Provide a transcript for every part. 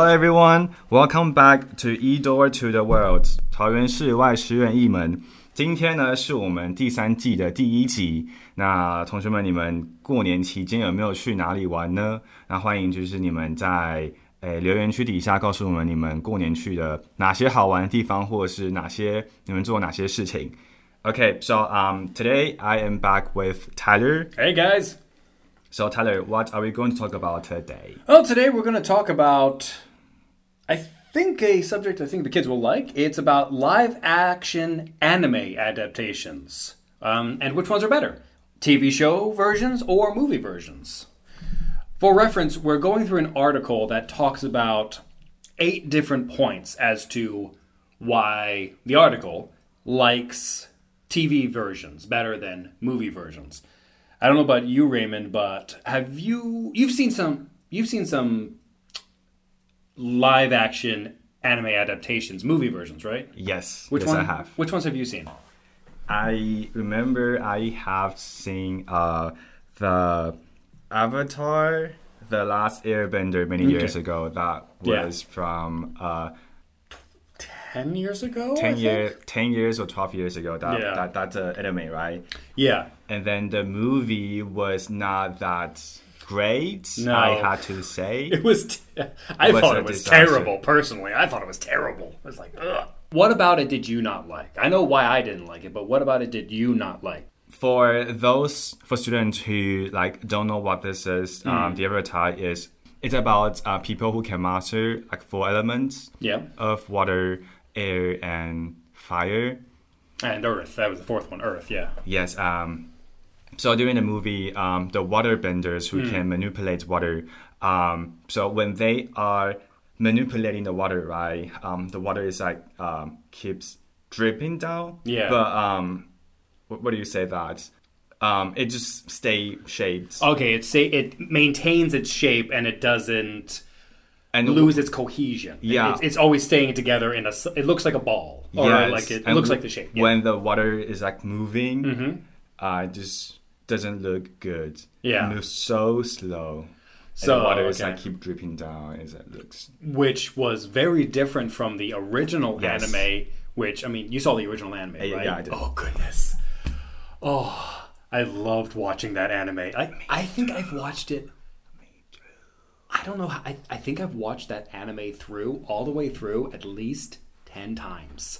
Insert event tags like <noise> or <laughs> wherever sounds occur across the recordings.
Hello everyone, welcome back to E Door to the World 桃园市外十元一门。今天呢是我们第三季的第一集。那同学们，你们过年期间有没有去哪里玩呢？那欢迎就是你们在诶留言区底下告诉我们你们过年去的哪些好玩的地方，或者是哪些你们做哪些事情。Okay, so um today I am back with Tyler. Hey guys. So Tyler, what are we going to talk about today? Well, today we're going to talk about I think a subject I think the kids will like. It's about live action anime adaptations. Um, and which ones are better? TV show versions or movie versions? For reference, we're going through an article that talks about eight different points as to why the article likes TV versions better than movie versions. I don't know about you, Raymond, but have you you've seen some you've seen some live action anime adaptations, movie versions, right? Yes, Which yes one? I have. Which ones have you seen? I remember I have seen uh, the Avatar, the last Airbender many years ago. That Yeah. was from uh, Ten years ago. Ten think? year, ten years or twelve years ago. That, Yeah. that that's an anime, right? Yeah. And then the movie was not that great. No. I had to say. <laughs> It was. T- I Was thought it was terrible. Personally, I thought it was terrible. I was like, ugh. What about it did you not like? I know why I didn't like it, but what about it did you not like? for those for students who like don't know what this is, Hmm. um, the Avatar is it's about uh, people who can master like four elements Yeah. of water, air, and fire. And Earth. That was the fourth one. Earth. Yeah. Yes. Um, so during the movie, um, the water benders who Hmm. can manipulate water. Um, so when they are manipulating the water, right, um, the water is like um, keeps dripping down. Yeah. But um, what, what do you say that? Um, it just stay shaped Okay. It say it maintains its shape and it doesn't and lose its cohesion. Yeah. It's, it's always staying together in a. It looks like a ball, or Yes, like it, and looks like the shape. Yeah. Mm-hmm. When the water is like moving, uh, just doesn't look good. Yeah. It moves so slow. So, and the water is okay. like keep dripping down as it looks. which was very different from the original Yes. anime. Which I mean, you saw the original anime, yeah, right? I did. Oh goodness! Oh, I loved watching that anime. I I think I've watched it. I don't know. How, I I think I've watched that anime through all the way through at least ten times,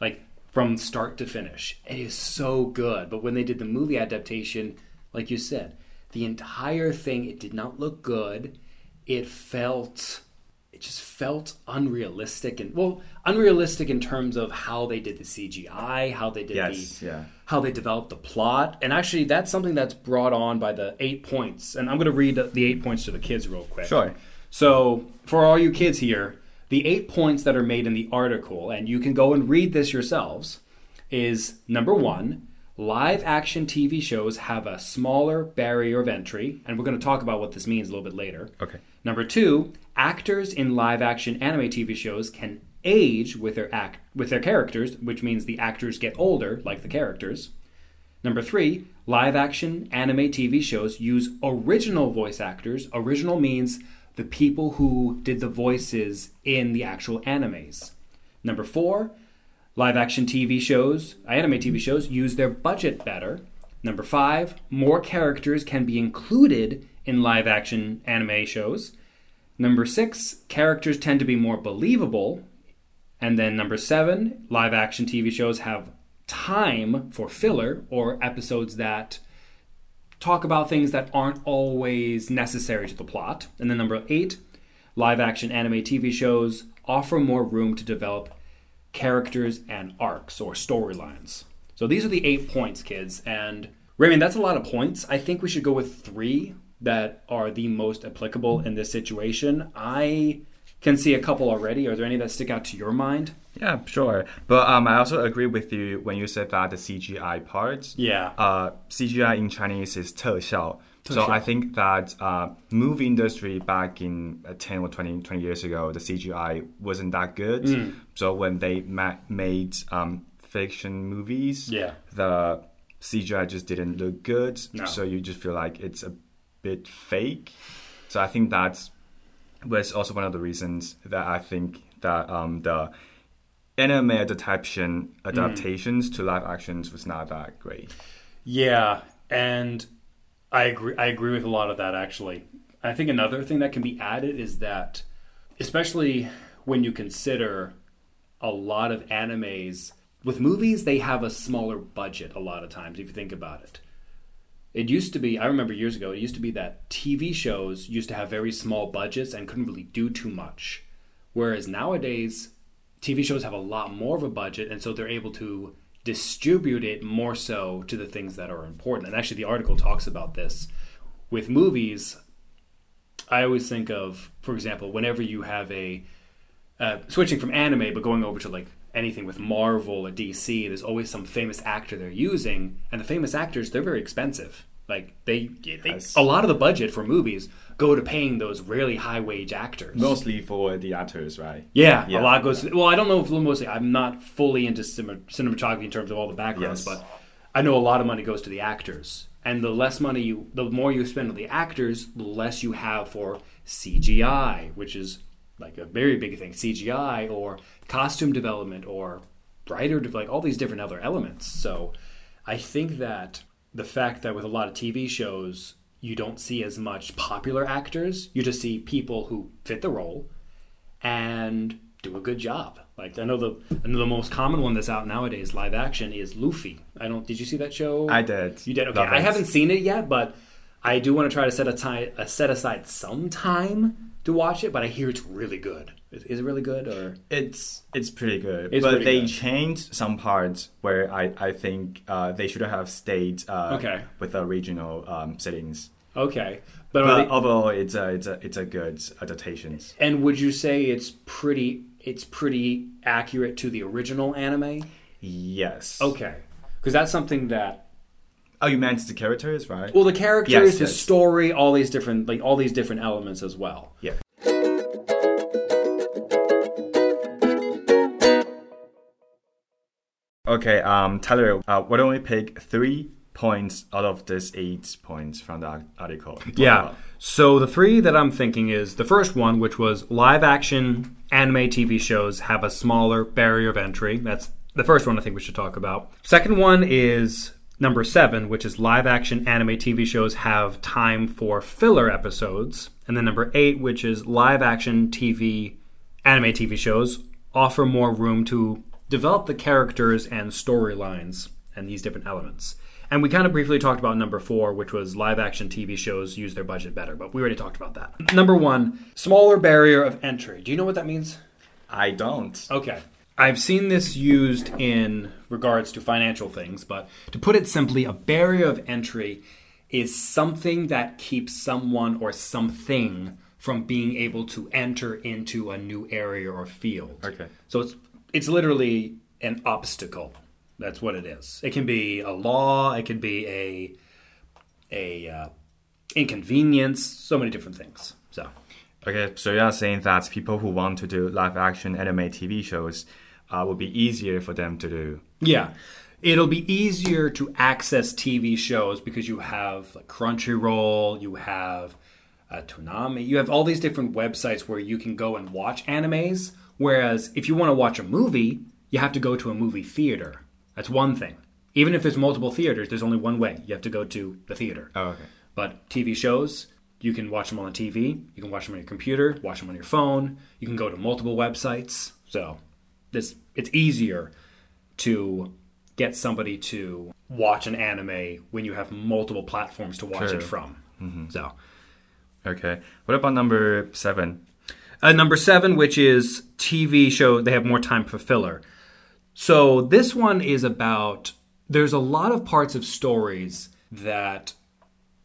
like from start to finish. It is so good. But when they did the movie adaptation, like you said, the entire thing it did not look good. It felt it just felt unrealistic and well unrealistic in terms of how they did the CGI, how they did Yes, the yeah. how they developed the plot. And actually that's something that's brought on by the 8 points. And I'm going to read the 8 points to the kids real quick. Sure. So, for all you kids here, the 8 points that are made in the article and you can go and read this yourselves is number 1, live action TV shows have a smaller barrier of entry, and we're going to talk about what this means a little bit later. Okay. Number two, actors in live action anime TV shows can age with their act with their characters, which means the actors get older, like the characters. Number three, live action anime TV shows use original voice actors. Original means the people who did the voices in the actual animes. Number four, live action TV shows, uh, anime TV shows, use their budget better. Number five, more characters can be included in live action anime shows. Number six, characters tend to be more believable. And then number seven, live action TV shows have time for filler or episodes that talk about things that aren't always necessary to the plot. And then number eight, live action anime TV shows offer more room to develop characters and arcs or storylines. So these are the eight points, kids. And Raymond, that's a lot of points. I think we should go with three that are the most applicable in this situation. I can see a couple already. Are there any that stick out to your mind? Yeah, sure. But um, I also agree with you when you said that the CGI part. Yeah. Uh, CGI in Chinese is 特效. So I think that uh, movie industry back in uh, 10 or 20, 20 years ago, the CGI wasn't that good. Mm. So when they ma- made um, fiction movies, yeah. the CGI just didn't look good. No. So you just feel like it's a bit fake. So I think that's was also one of the reasons that I think that um, the anime adaptation adaptations to live actions was not that great. Yeah, and I agree. I agree with a lot of that. Actually, I think another thing that can be added is that, especially when you consider a lot of animes with movies, they have a smaller budget a lot of times. If you think about it, it used to be. I remember years ago. It used to be that TV shows used to have very small budgets and couldn't really do too much, whereas nowadays, TV shows have a lot more of a budget, and so they're able to distribute it more so to the things that are important. And actually, the article talks about this. With movies, I always think of, for example, whenever you have a uh, switching from anime, but going over to like anything with Marvel or DC, there's always some famous actor they're using, and the famous actors they're very expensive. Like they, they a lot of the budget for movies go to paying those really high wage actors. Mostly for the actors, right? Yeah, Yeah. a lot goes. well, I don't know if mostly. I'm not fully into cinematography in terms of all the backgrounds, Yes. but I know a lot of money goes to the actors. And the less money you, the more you spend on the actors, the less you have for CGI, which is like a very big thing. CGI or costume development or brighter, de- like all these different other elements. So I think that the fact that with a lot of TV shows, you don't see as much popular actors, you just see people who fit the role and do a good job. Like I know the I know the most common one that's out nowadays, live action, is Luffy. I don't. Did you see that show? I did. You did. Okay, Love I it. haven't seen it yet, but I do want to try to set a time, uh, set aside some time to watch it. But I hear it's really good. Is, is it really good or? It's it's pretty good, It's but pretty they good. changed some parts where I I think uh, they should have stayed uh, Okay. with the original um, settings. Okay, but, But they, overall, it's a it's a it's a good adaptation. and would you say it's pretty? It's pretty accurate to the original anime. Yes. Okay, because that's something that Oh, you meant the characters, right? Well, the characters, Yes, his yes. story, all these different like all these different elements as well. yeah. Okay, um, Tyler, uh, why don't we pick three points out of this eight points from the article? to Yeah. about? So the three that I'm thinking is the first one, which was live action anime TV shows have a smaller barrier of entry. That's the first one I think we should talk about. Second one is number seven, which is live action anime TV shows have time for filler episodes. And then number eight, which is live action TV anime TV shows offer more room to develop the characters and storylines and these different elements. And we kind of briefly talked about number four, which was live action TV shows use their budget better, but we already talked about that. Number one, smaller barrier of entry. Do you know what that means? I don't. Okay. I've seen this used in regards to financial things, but to put it simply, a barrier of entry is something that keeps someone or something from being able to enter into a new area or field. Okay. So it's it's literally an obstacle. That's what it is. It can be a law. It can be a a uh, inconvenience. So many different things. So Okay, so you are saying that people who want to do live action anime TV shows uh, will be easier for them to do. yeah, it'll be easier to access TV shows because you have like Crunchyroll, you have uh, Toonami, you have all these different websites where you can go and watch animes. Whereas if you want to watch a movie, you have to go to a movie theater. That's one thing. Even if there's multiple theaters, there's only one way. You have to go to the theater. Oh, okay. But TV shows, you can watch them on the TV, you can watch them on your computer, watch them on your phone, you can go to multiple websites. So this it's easier to get somebody to watch an anime when you have multiple platforms to watch it from. So Okay. What about number seven? uh, number seven, which is TV show, they have more time for filler. So this one is about there's a lot of parts of stories that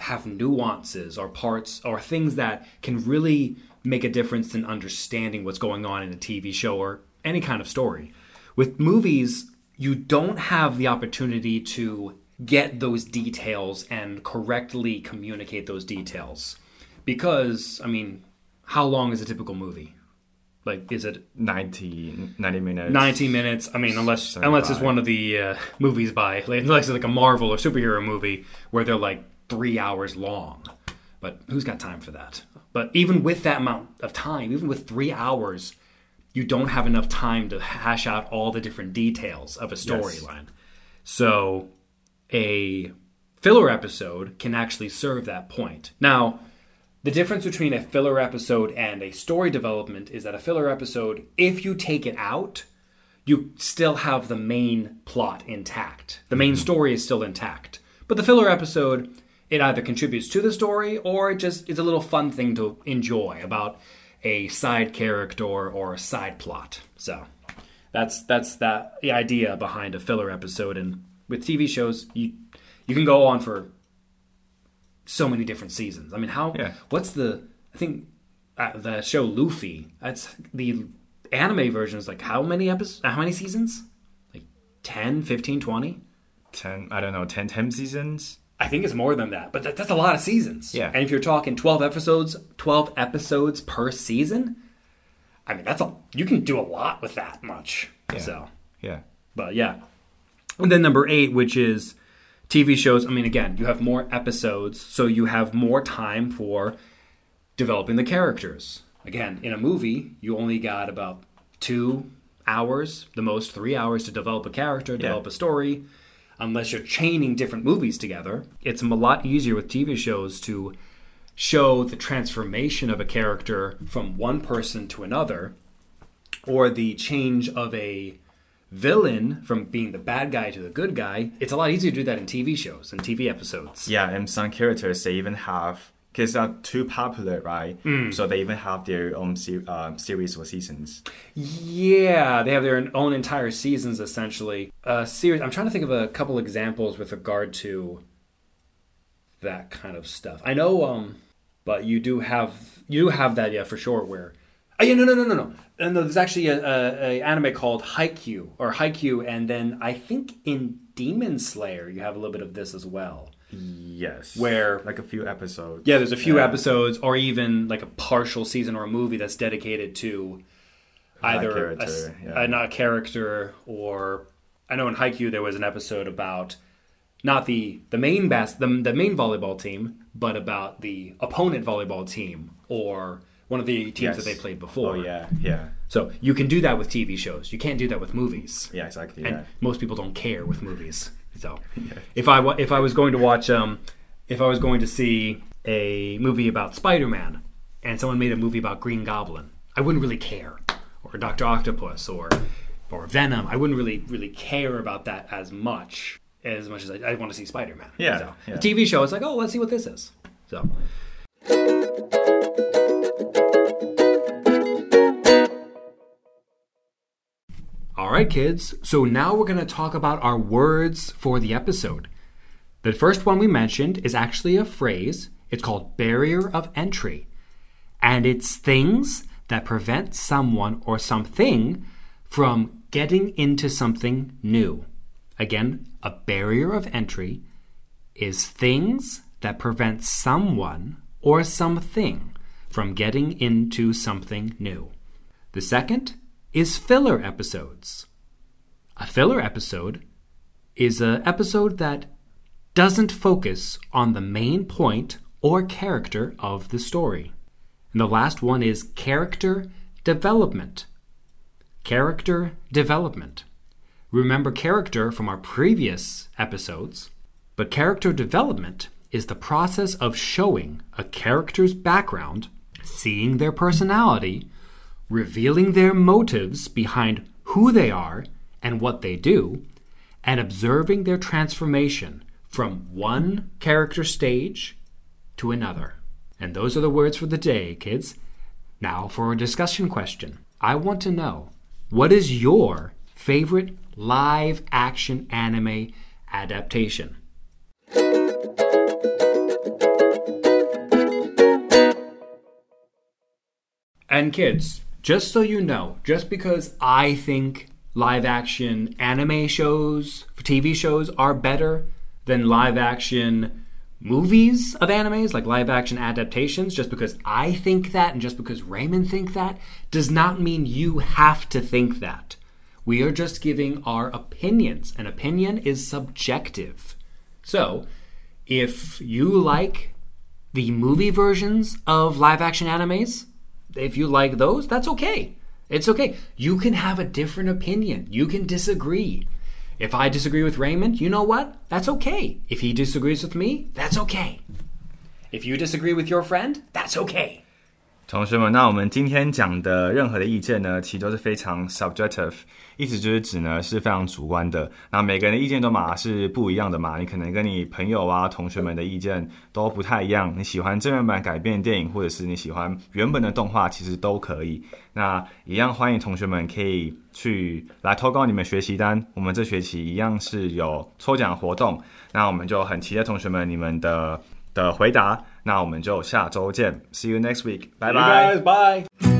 have nuances or parts or things that can really make a difference in understanding what's going on in a TV show or any kind of story. With movies, you don't have the opportunity to get those details and correctly communicate those details. Because, I mean, how long is a typical movie? Like, is it 90, 90 minutes. 90 minutes. I mean, unless Seventy unless it's one of the uh, movies by like, unless it's like a Marvel or superhero movie where they're like three hours long. But who's got time for that? But even with that amount of time, even with three hours, you don't have enough time to hash out all the different details of a storyline. So a filler episode can actually serve that point. Now, the difference between a filler episode and a story development is that a filler episode, if you take it out, you still have the main plot intact. The main mm-hmm. story is still intact. But the filler episode, it either contributes to the story or it just is a little fun thing to enjoy about a side character or a side plot. So that's that's that the idea behind a filler episode and with TV shows you you can go on for so many different seasons. I mean, how Yeah. what's the I think uh, the show Luffy, that's the anime version is like how many episodes how many seasons? Like 10, 15, 20? 10, I don't know, 10, 10 seasons? I think it's more than that, but that, that's a lot of seasons. Yeah. And if you're talking 12 episodes, 12 episodes per season, I mean, that's a you can do a lot with that much. So, Yeah. but yeah. And then number 8, which is TV shows. I mean, again, you have more episodes, so you have more time for developing the characters. Again, in a movie, you only got about 2 hours, the most 3 hours to develop a character, develop a story unless you're chaining different movies together. It's a lot easier with TV shows to show the transformation of a character from one person to another or the change of a villain from being the bad guy to the good guy. It's a lot easier to do that in TV shows and TV episodes. Yeah, and some characters, they even have, because they're too popular, right? Mm. So they even have their own se- uh, series or seasons. Yeah, they have their own entire seasons essentially. Uh, series. I'm trying to think of a couple examples with regard to that kind of stuff. I know, um, but you do have you do have that, yeah, for sure. Where, oh yeah, no, no, no, no, no. And there's actually a, a, a anime called Haikyuu or Haikyuu, and then I think in Demon Slayer you have a little bit of this as well. Yes. Where- Like a few episodes. Yeah, there's a few Yeah. episodes, or even like a partial season or a movie that's dedicated to either a, character, yeah. a- not a character or I know in Haikyuu there was an episode about not the the main bas- the, the main volleyball team, but about the opponent volleyball team or one of the teams Yes. that they played oh, before. Oh, yeah, yeah. So you can do that with TV shows. You can't do that with movies Yeah, exactly. and Yeah. most people don't care with movies. So if I if I was going to watch um if I was going to see a movie about Spider Man and someone made a movie about Green Goblin, I wouldn't really care, or Doctor Octopus, or or Venom. I wouldn't really really care about that as much as much as I, I want to see Spider Man. Yeah, so, yeah. A TV show, it's like oh let's see what this is. So. Right, kids. So now we're going to talk about our words for the episode. The first one we mentioned is actually a phrase. It's called barrier of entry. And it's things that prevent someone or something from getting into something new. Again, a barrier of entry is things that prevent someone or something from getting into something new. The second is filler episodes. A filler episode is an episode that doesn't focus on the main point or character of the story. And the last one is character development. Character development. Remember character from our previous episodes, but character development is the process of showing a character's background, seeing their personality, revealing their motives behind who they are and what they do, and observing their transformation from one character stage to another. And those are the words for the day, kids. Now for a discussion question. I want to know what is your favorite live action anime adaptation? And kids, just so you know, just because I think live action anime shows, TV shows are better than live action movies of animes, like live action adaptations, just because I think that and just because Raymond think that does not mean you have to think that. We are just giving our opinions. An opinion is subjective. So, if you like the movie versions of live action animes, if you like those, that's okay. It's okay. You can have a different opinion. You can disagree. If I disagree with Raymond, you know what? That's okay. If he disagrees with me, that's okay. If you disagree with your friend, that's okay. 同学们，那我们今天讲的任何的意见呢，其实都是非常 subjective，意思就是指呢是非常主观的。那每个人的意见都嘛是不一样的嘛，你可能跟你朋友啊、同学们的意见都不太一样。你喜欢真人版改编电影，或者是你喜欢原本的动画，其实都可以。那一样欢迎同学们可以去来投稿你们学习单，我们这学期一样是有抽奖活动。那我们就很期待同学们你们的的回答。那我们就下周见，See you next week，拜拜。拜